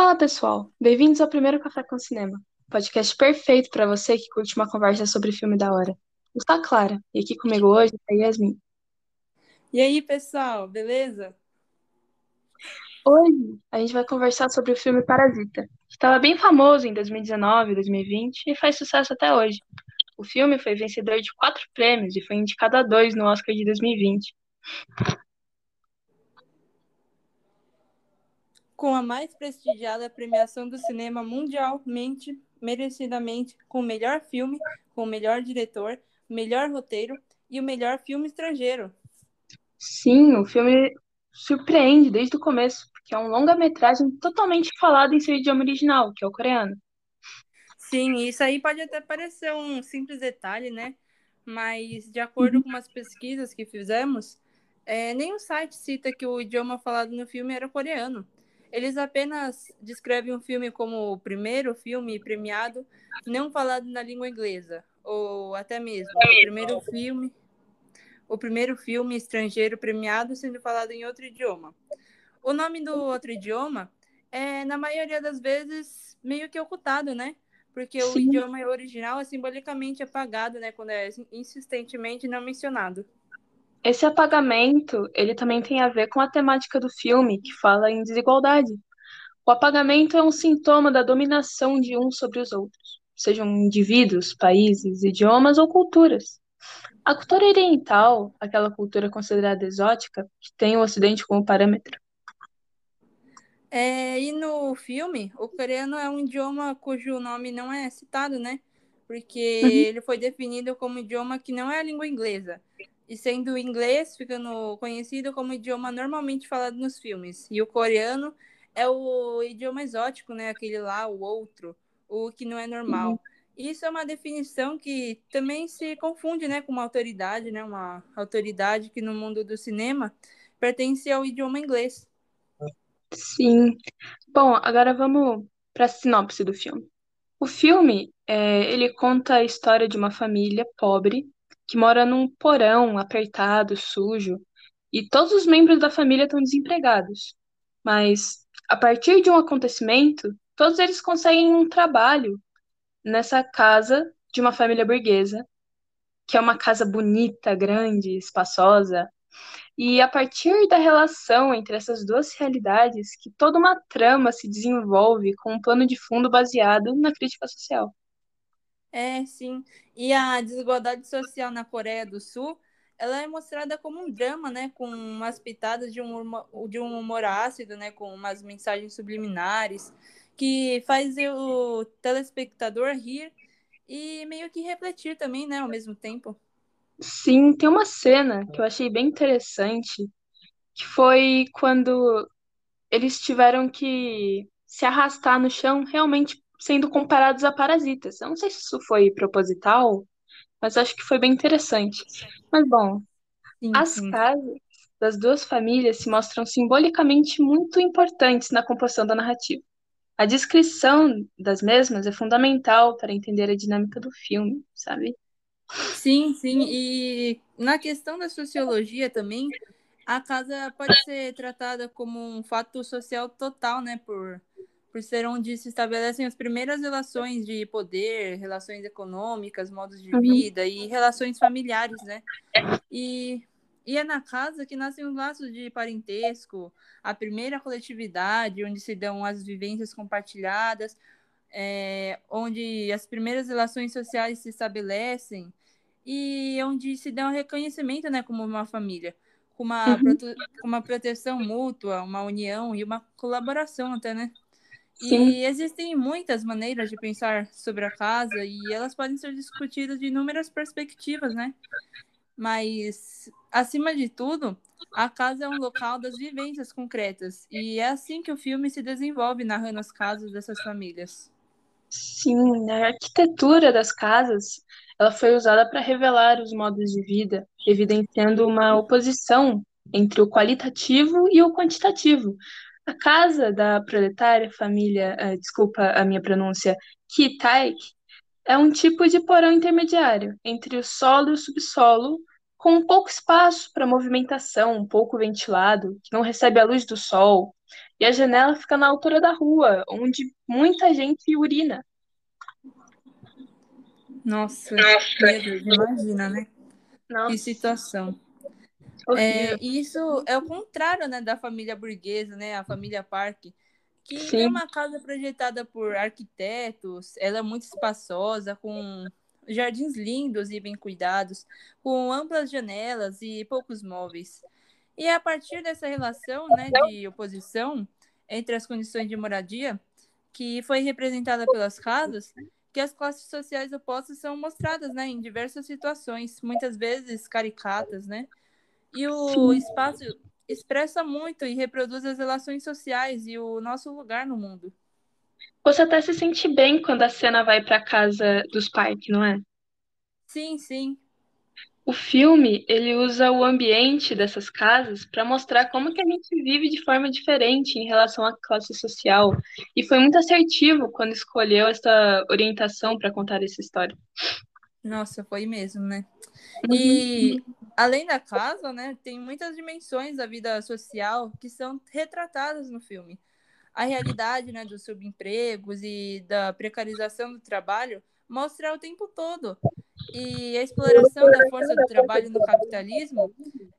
Fala pessoal, bem-vindos ao primeiro Café com Cinema, podcast perfeito para você que curte uma conversa sobre filme da hora. Eu sou a Clara e aqui comigo hoje está a Yasmin. E aí pessoal, beleza? Hoje a gente vai conversar sobre o filme Parasita, que estava bem famoso em 2019 e 2020 e faz sucesso até hoje. O filme foi vencedor de quatro prêmios e foi indicado a dois no Oscar de 2020. Com a mais prestigiada premiação do cinema mundialmente, merecidamente, com o melhor filme, com o melhor diretor, melhor roteiro e o melhor filme estrangeiro. Sim, o filme surpreende desde o começo, porque é um longa-metragem totalmente falado em seu idioma original, que é o coreano. Sim, isso aí pode até parecer um simples detalhe, né? Mas, de acordo uhum. com as pesquisas que fizemos, é, nenhum site cita que o idioma falado no filme era coreano. Eles apenas descrevem o filme como o primeiro filme premiado não falado na língua inglesa, ou até mesmo o primeiro filme, o primeiro filme estrangeiro premiado sendo falado em outro idioma. O nome do outro idioma é, na maioria das vezes, meio que ocultado, né? Porque Sim. o idioma original é simbolicamente apagado, né? Quando é insistentemente não mencionado. Esse apagamento, ele também tem a ver com a temática do filme, que fala em desigualdade. O apagamento é um sintoma da dominação de uns sobre os outros, sejam indivíduos, países, idiomas ou culturas. A cultura oriental, aquela cultura considerada exótica, que tem o Ocidente como parâmetro. É, e no filme, o coreano é um idioma cujo nome não é citado, né? Porque uhum. ele foi definido como idioma que não é a língua inglesa e sendo o inglês ficando conhecido como idioma normalmente falado nos filmes. E o coreano é o idioma exótico, né? Aquele lá, o outro, o que não é normal. Uhum. Isso é uma definição que também se confunde, né, com uma autoridade, né? Uma autoridade que no mundo do cinema pertence ao idioma inglês. Sim. Bom, agora vamos para a sinopse do filme. O filme, é, ele conta a história de uma família pobre que mora num porão apertado, sujo, e todos os membros da família estão desempregados. Mas, a partir de um acontecimento, todos eles conseguem um trabalho nessa casa de uma família burguesa, que é uma casa bonita, grande, espaçosa. E a partir da relação entre essas duas realidades, que toda uma trama se desenvolve com um plano de fundo baseado na crítica social. É, sim. E a desigualdade social na Coreia do Sul, ela é mostrada como um drama, né, com umas pitadas de um humor, de um humor ácido, né, com umas mensagens subliminares, que faz o telespectador rir e meio que refletir também, né, ao mesmo tempo. Sim, tem uma cena que eu achei bem interessante, que foi quando eles tiveram que se arrastar no chão realmente sendo comparados a parasitas. Eu não sei se isso foi proposital, mas acho que foi bem interessante. Mas, bom, sim, as sim. casas das duas famílias se mostram simbolicamente muito importantes na composição da narrativa. A descrição das mesmas é fundamental para entender a dinâmica do filme, sabe? Sim, sim. E na questão da sociologia também, a casa pode ser tratada como um fato social total, né? Por por ser onde se estabelecem as primeiras relações de poder, relações econômicas, modos de uhum. vida e relações familiares, né? E, e é na casa que nascem os laços de parentesco, a primeira coletividade, onde se dão as vivências compartilhadas, é, onde as primeiras relações sociais se estabelecem e onde se dá um reconhecimento, né, como uma família, com uma, uhum. com uma proteção mútua, uma união e uma colaboração até, né? Sim. E existem muitas maneiras de pensar sobre a casa e elas podem ser discutidas de inúmeras perspectivas, né? Mas, acima de tudo, a casa é um local das vivências concretas e é assim que o filme se desenvolve narrando as casas dessas famílias. Sim, a arquitetura das casas ela foi usada para revelar os modos de vida, evidenciando uma oposição entre o qualitativo e o quantitativo, a casa da proletária família, uh, desculpa a minha pronúncia, Kitaik, é um tipo de porão intermediário entre o solo e o subsolo, com pouco espaço para movimentação, um pouco ventilado, que não recebe a luz do sol. e a janela fica na altura da rua, onde muita gente urina. Nossa, meu Deus, imagina, né? Nossa, Que situação. É, e isso é o contrário, né, da família burguesa, né, a família Park, que Sim. tem uma casa projetada por arquitetos, ela é muito espaçosa, com jardins lindos e bem cuidados, com amplas janelas e poucos móveis. E é a partir dessa relação, né, de oposição entre as condições de moradia, que foi representada pelas casas, que as classes sociais opostas são mostradas, né, em diversas situações, muitas vezes caricatas, né? E o espaço expressa muito e reproduz as relações sociais e o nosso lugar no mundo. Você até se sente bem quando a cena vai para casa dos Pike, não é? Sim, sim, O filme, ele usa o ambiente dessas casas para mostrar como que a gente vive de forma diferente em relação à classe social. E foi muito assertivo quando escolheu essa orientação para contar essa história. nossa, foi mesmo, né? Uhum. Além da casa, né, tem muitas dimensões da vida social que são retratadas no filme. A realidade, né, dos subempregos e da precarização do trabalho mostra o tempo todo. E a exploração da força do trabalho no capitalismo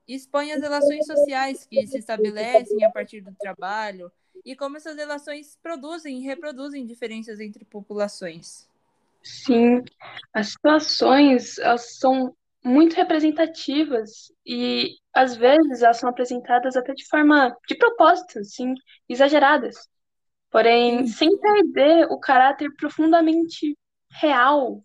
expõe as relações sociais que se estabelecem a partir do trabalho e como essas relações produzem e reproduzem diferenças entre populações. Sim, as situações elas são muito representativas e às vezes elas são apresentadas até de forma de propósito, assim, exageradas. Porém, sem perder o caráter profundamente real.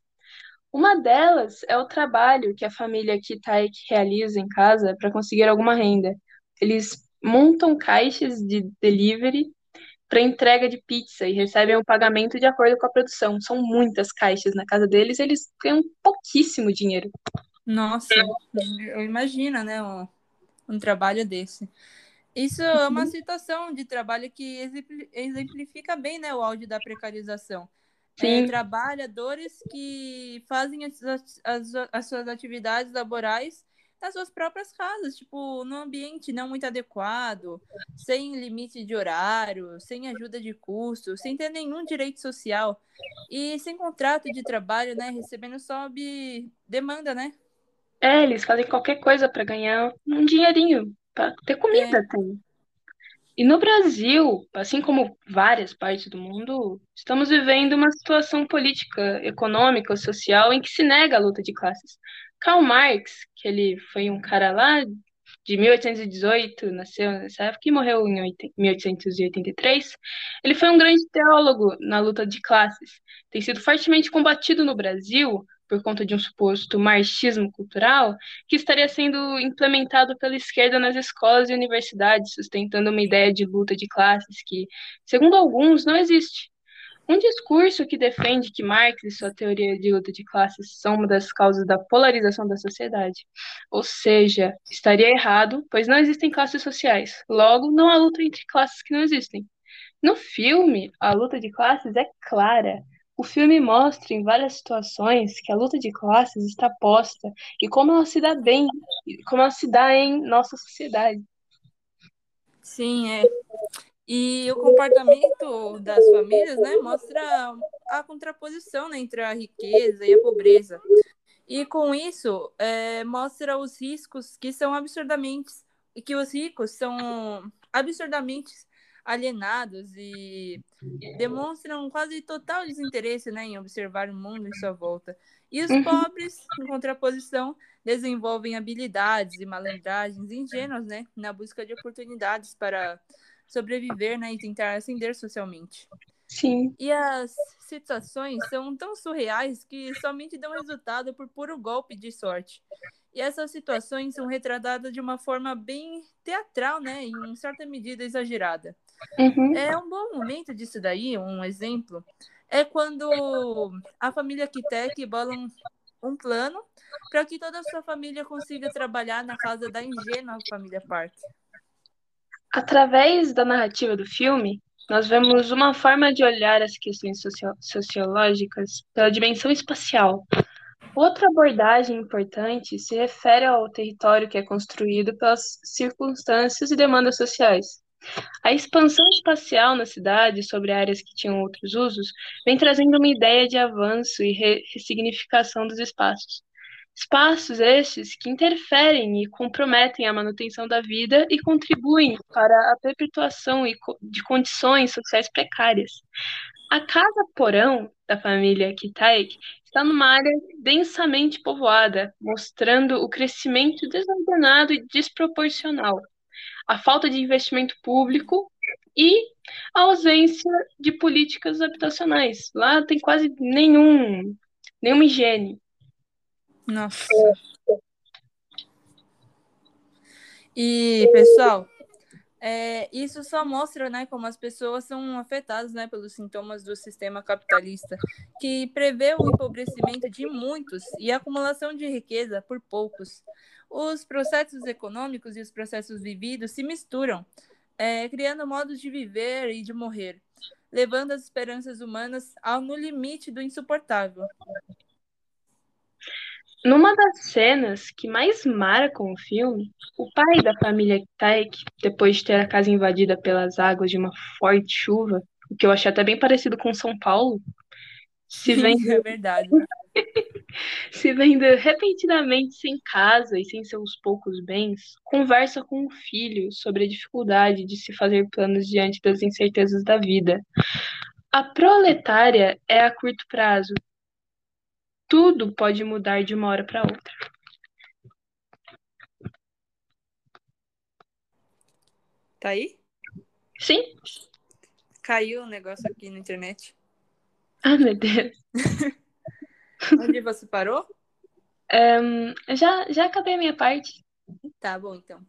Uma delas é o trabalho que a família Kitaik realiza em casa para conseguir alguma renda. Eles montam caixas de delivery para entrega de pizza e recebem o pagamento de acordo com a produção. São muitas caixas na casa deles, eles ganham pouquíssimo dinheiro. Nossa, eu imagino, né, um, um trabalho desse. Isso é uma situação de trabalho que exempli- exemplifica bem, né, o áudio da precarização. É, Sim, trabalhadores que fazem as, as, as suas atividades laborais nas suas próprias casas, tipo, num ambiente não muito adequado, sem limite de horário, sem ajuda de custo, sem ter nenhum direito social e sem contrato de trabalho, né, recebendo sob demanda, né? É, eles fazem qualquer coisa para ganhar um dinheirinho, para ter comida É, até. E no Brasil, assim como várias partes do mundo, estamos vivendo uma situação política, econômica, social em que se nega a luta de classes. Karl Marx, que ele foi um cara lá de 1818, nasceu nessa época e morreu em 80 1883, ele foi um grande teólogo na luta de classes. Tem sido fortemente combatido no Brasil por conta de um suposto marxismo cultural que estaria sendo implementado pela esquerda nas escolas e universidades, sustentando uma ideia de luta de classes que, segundo alguns, não existe. Um discurso que defende que Marx e sua teoria de luta de classes são uma das causas da polarização da sociedade. Ou seja, estaria errado, pois não existem classes sociais. Logo, não há luta entre classes que não existem. No filme, a luta de classes é clara. O filme mostra em várias situações que a luta de classes está posta e como ela se dá bem, como ela se dá em nossa sociedade. sim, é. E o comportamento das famílias, né, mostra a contraposição né, entre a riqueza e a pobreza. E com isso, é, mostra os riscos que são absurdamente, que os ricos são absurdamente alienados e demonstram quase total desinteresse né, em observar o mundo em sua volta. E os Uhum. pobres, em contraposição, desenvolvem habilidades e malandragens ingênuas né, na busca de oportunidades para sobreviver né, e tentar ascender socialmente. Sim, E as situações são tão surreais que somente dão resultado por puro golpe de sorte. E essas situações são retratadas de uma forma bem teatral, né? Em certa medida exagerada. Uhum. É um bom momento disso daí, um exemplo, é quando a família Kitek bola um, um plano para que toda a sua família consiga trabalhar na casa da ingênua família Park. Através da narrativa do filme, nós vemos uma forma de olhar as questões socio sociológicas pela dimensão espacial. Outra abordagem importante se refere ao território que é construído pelas circunstâncias e demandas sociais. A expansão espacial na cidade sobre áreas que tinham outros usos vem trazendo uma ideia de avanço e re ressignificação dos espaços. Espaços estes que interferem e comprometem a manutenção da vida e contribuem para a perpetuação de condições sociais precárias. A casa porão da família Kitaik está numa área densamente povoada, mostrando o crescimento desordenado e desproporcional, a falta de investimento público e a ausência de políticas habitacionais. Lá tem quase nenhum, nenhuma higiene. Nossa. E, pessoal, é, isso só mostra né, como as pessoas são afetadas né, pelos sintomas do sistema capitalista, que prevê o empobrecimento de muitos e a acumulação de riqueza por poucos. Os processos econômicos e os processos vividos se misturam, é, criando modos de viver e de morrer, levando as esperanças humanas ao no limite do insuportável. Numa das cenas que mais marcam o filme, o pai da família Taek, depois de ter a casa invadida pelas águas de uma forte chuva, o que eu achei até bem parecido com São Paulo, se vendo, é verdade. se vendo repentinamente sem casa e sem seus poucos bens, conversa com o filho sobre a dificuldade de se fazer planos diante das incertezas da vida. A proletária é a curto prazo, tudo pode mudar de uma hora para outra. Tá aí? Sim. Caiu um negócio aqui na internet. Ah, meu Deus. Onde você parou? Um, já, já acabei a minha parte. Tá bom, então.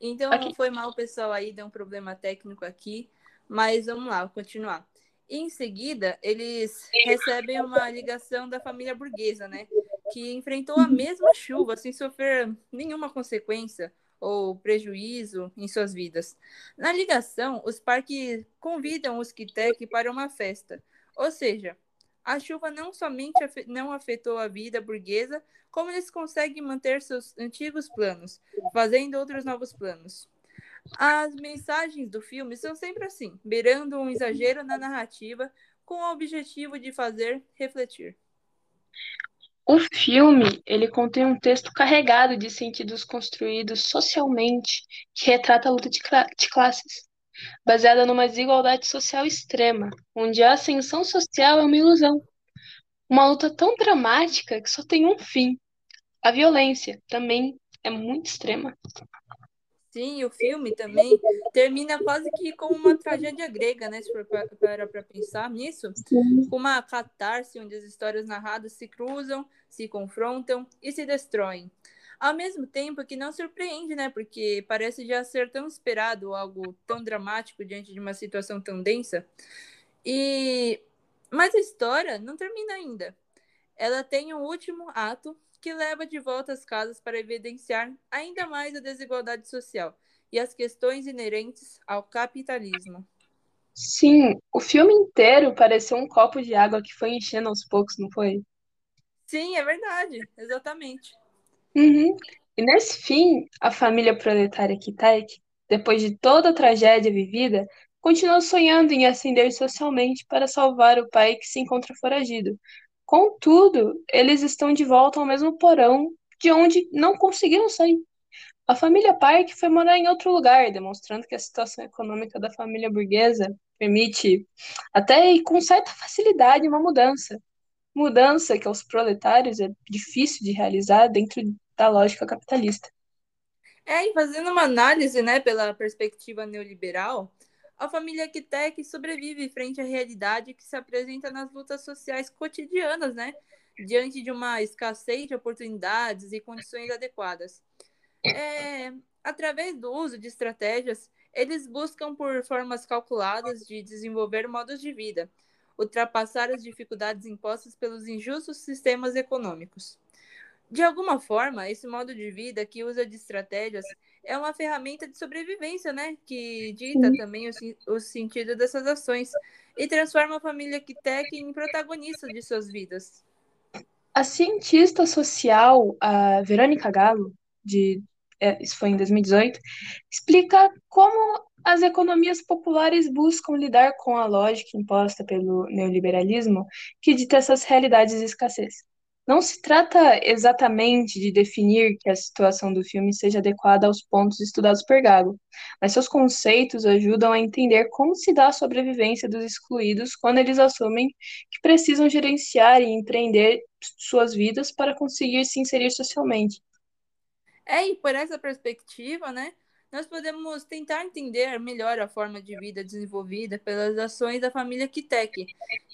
Então, okay. foi mal, pessoal, aí deu um problema técnico aqui. Mas vamos lá, vou continuar. Em seguida, eles recebem uma ligação da família burguesa, né? Que enfrentou a mesma chuva sem sofrer nenhuma consequência ou prejuízo em suas vidas. Na ligação, os parques convidam os Kitek para uma festa. Ou seja, a chuva não somente não afetou a vida burguesa, como eles conseguem manter seus antigos planos, fazendo outros novos planos. As mensagens do filme são sempre assim, beirando um exagero na narrativa, com o objetivo de fazer refletir. O filme, ele contém um texto carregado de sentidos construídos socialmente, que retrata a luta de, de classes, baseada numa desigualdade social extrema, onde a ascensão social é uma ilusão. Uma luta tão dramática que só tem um fim. A violência também é muito extrema. Sim, o filme também termina quase que como uma tragédia grega, né? Se for para para pensar nisso, Sim. uma catarse onde as histórias narradas se cruzam, se confrontam e se destroem. Ao mesmo tempo que não surpreende, né? Porque parece já ser tão esperado algo tão dramático diante de uma situação tão densa. E mas a história não termina ainda. Ela tem um último ato que leva de volta às casas para evidenciar ainda mais a desigualdade social e as questões inerentes ao capitalismo. Sim, o filme inteiro pareceu um copo de água que foi enchendo aos poucos, não foi? Sim, é verdade, exatamente. Uhum. E nesse fim, a família proletária Kitaik, depois de toda a tragédia vivida, continuou sonhando em ascender socialmente para salvar o pai que se encontra foragido, Contudo, eles estão de volta ao mesmo porão de onde não conseguiram sair. A família Park foi morar em outro lugar, demonstrando que a situação econômica da família burguesa permite até e com certa facilidade uma mudança. Mudança que aos proletários é difícil de realizar dentro da lógica capitalista. É, e fazendo uma análise, né, pela perspectiva neoliberal, a família Kitec sobrevive frente à realidade que se apresenta nas lutas sociais cotidianas, né? Diante de uma escassez de oportunidades e condições adequadas. É, através do uso de estratégias, eles buscam por formas calculadas de desenvolver modos de vida, ultrapassar as dificuldades impostas pelos injustos sistemas econômicos. De alguma forma, esse modo de vida que usa de estratégias é uma ferramenta de sobrevivência, né? Que dita também o, o sentido dessas ações e transforma a família Kitec em protagonista de suas vidas. A cientista social, a Verônica Galo, de, é, isso foi em 2018, explica como as economias populares buscam lidar com a lógica imposta pelo neoliberalismo que dita essas realidades de escassez. Não se trata exatamente de definir que a situação do filme seja adequada aos pontos estudados por Gago, mas seus conceitos ajudam a entender como se dá a sobrevivência dos excluídos quando eles assumem que precisam gerenciar e empreender suas vidas para conseguir se inserir socialmente. É, e por essa perspectiva, né, nós podemos tentar entender melhor a forma de vida desenvolvida pelas ações da família Kitec,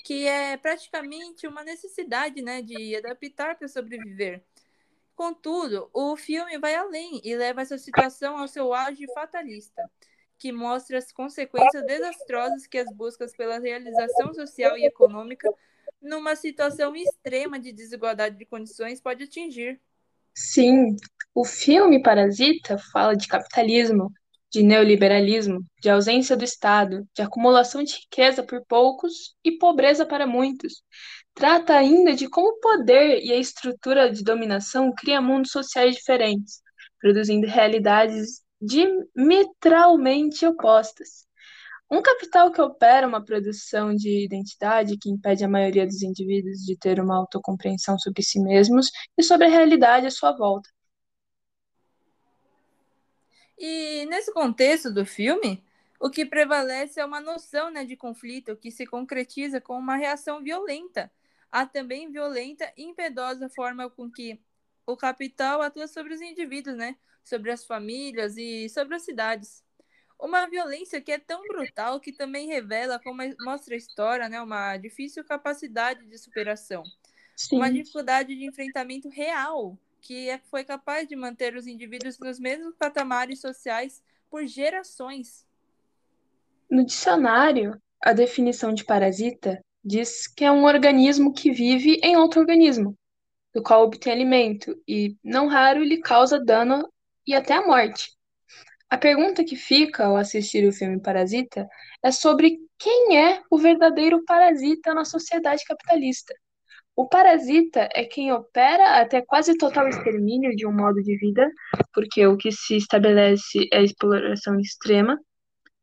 que é praticamente uma necessidade né, de adaptar para sobreviver. Contudo, o filme vai além e leva essa situação ao seu auge fatalista, que mostra as consequências desastrosas que as buscas pela realização social e econômica numa situação extrema de desigualdade de condições pode atingir. Sim, o filme Parasita fala de capitalismo, de neoliberalismo, de ausência do Estado, de acumulação de riqueza por poucos e pobreza para muitos. Trata ainda de como o poder e a estrutura de dominação criam mundos sociais diferentes, produzindo realidades diametralmente opostas. Um capital que opera uma produção de identidade que impede a maioria dos indivíduos de ter uma autocompreensão sobre si mesmos e sobre a realidade à sua volta. E nesse contexto do filme, o que prevalece é uma noção né, de conflito que se concretiza com uma reação violenta, a também violenta e impiedosa forma com que o capital atua sobre os indivíduos, né, sobre as famílias e sobre as cidades. Uma violência que é tão brutal que também revela, como mostra a história, né, uma difícil capacidade de superação. Sim. Uma dificuldade de enfrentamento real, que é, foi capaz de manter os indivíduos nos mesmos patamares sociais por gerações. No dicionário, a definição de parasita diz que é um organismo que vive em outro organismo, do qual obtém alimento e, não raro, lhe causa dano e até a morte. A pergunta que fica ao assistir o filme Parasita é sobre quem é o verdadeiro parasita na sociedade capitalista. O parasita é quem opera até quase total extermínio de um modo de vida, porque o que se estabelece é a exploração extrema.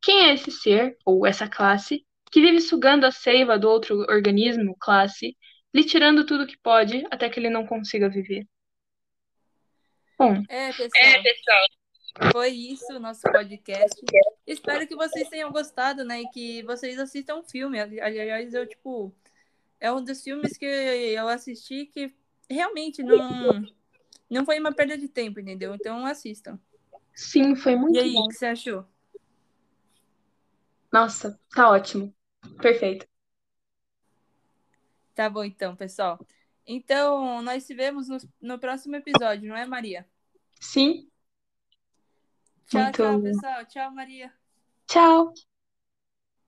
Quem é esse ser, ou essa classe, que vive sugando a seiva do outro organismo, classe, lhe tirando tudo que pode até que ele não consiga viver? Bom, é, pessoal. É, pessoal. Foi isso o nosso podcast. Espero que vocês tenham gostado, né? E que vocês assistam o filme. Aliás, eu, tipo, é um dos filmes que eu assisti que realmente não, não foi uma perda de tempo, entendeu? Então assistam. Sim, foi muito bom. E aí, o que você achou? Nossa, tá ótimo. Perfeito. Tá bom, então, pessoal. Então, nós se vemos no, no próximo episódio, não é, Maria? Sim. Tchau, Muito... tchau, pessoal. Tchau, Maria. Tchau.